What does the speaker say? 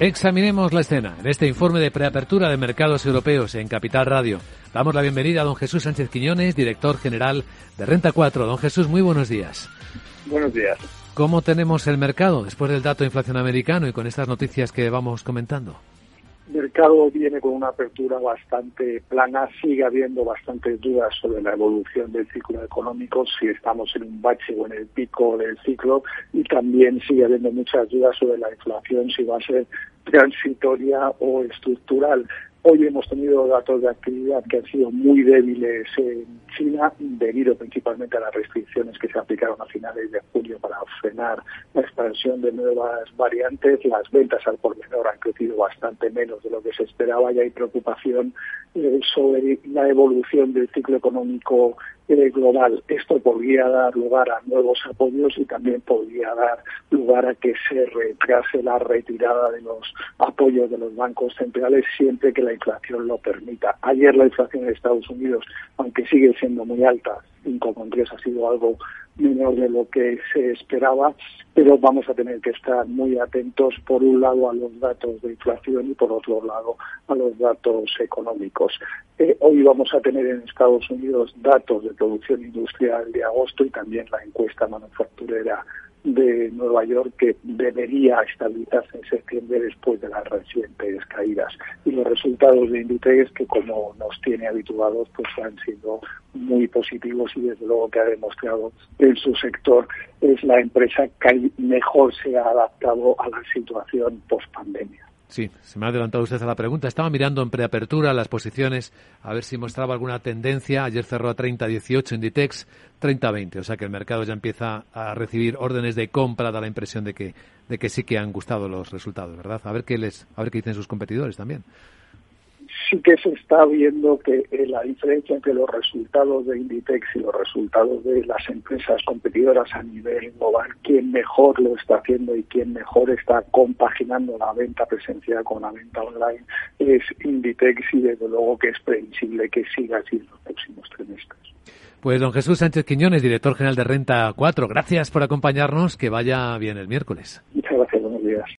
Examinemos la escena en este informe de preapertura de mercados europeos en Capital Radio. Damos la bienvenida a don Jesús Sánchez Quiñones, director general de Renta 4. Don Jesús, muy buenos días. Buenos días. ¿Cómo tenemos el mercado después del dato de inflación americano y con estas noticias que vamos comentando? Mercado viene con una apertura bastante plana, sigue habiendo bastantes dudas sobre la evolución del ciclo económico, si estamos en un bache o en el pico del ciclo, y también sigue habiendo muchas dudas sobre la inflación, si va a ser transitoria o estructural. Hoy hemos tenido datos de actividad que han sido muy débiles en China, debido principalmente a las restricciones que se aplicaron a finales de julio para frenar la expansión de nuevas variantes. Las ventas al por menor han crecido bastante menos de lo que se esperaba y hay preocupación eh, sobre la evolución del ciclo económico eh, global. Esto podría dar lugar a nuevos apoyos y también podría dar lugar a que se retrase la retirada de los apoyos de los bancos centrales siempre que la inflación lo permita. Ayer la inflación en Estados Unidos, aunque sigue siendo muy alta, 5,3 ha sido algo menor de lo que se esperaba, pero vamos a tener que estar muy atentos, por un lado, a los datos de inflación y, por otro lado, a los datos económicos. Eh, hoy vamos a tener en Estados Unidos datos de producción industrial de agosto y también la encuesta manufacturera de Nueva York que debería estabilizarse en septiembre después de las recientes caídas. Y los resultados de Inditex, que como nos tiene habituados, pues han sido muy positivos y desde luego que ha demostrado en su sector es la empresa que mejor se ha adaptado a la situación post pandemia. Sí, se me ha adelantado usted a la pregunta. Estaba mirando en preapertura las posiciones a ver si mostraba alguna tendencia. Ayer cerró a 30.18 Inditex, 30.20. O sea que el mercado ya empieza a recibir órdenes de compra. Da la impresión de que, de que sí que han gustado los resultados, ¿verdad? A ver qué les, a ver qué dicen sus competidores también sí que se está viendo que eh, la diferencia entre los resultados de Inditex y los resultados de las empresas competidoras a nivel global, quién mejor lo está haciendo y quién mejor está compaginando la venta presencial con la venta online es Inditex y desde luego que es previsible que siga así en los próximos trimestres. Pues don Jesús Sánchez Quiñones, director general de Renta 4, gracias por acompañarnos, que vaya bien el miércoles. Muchas gracias, buenos días.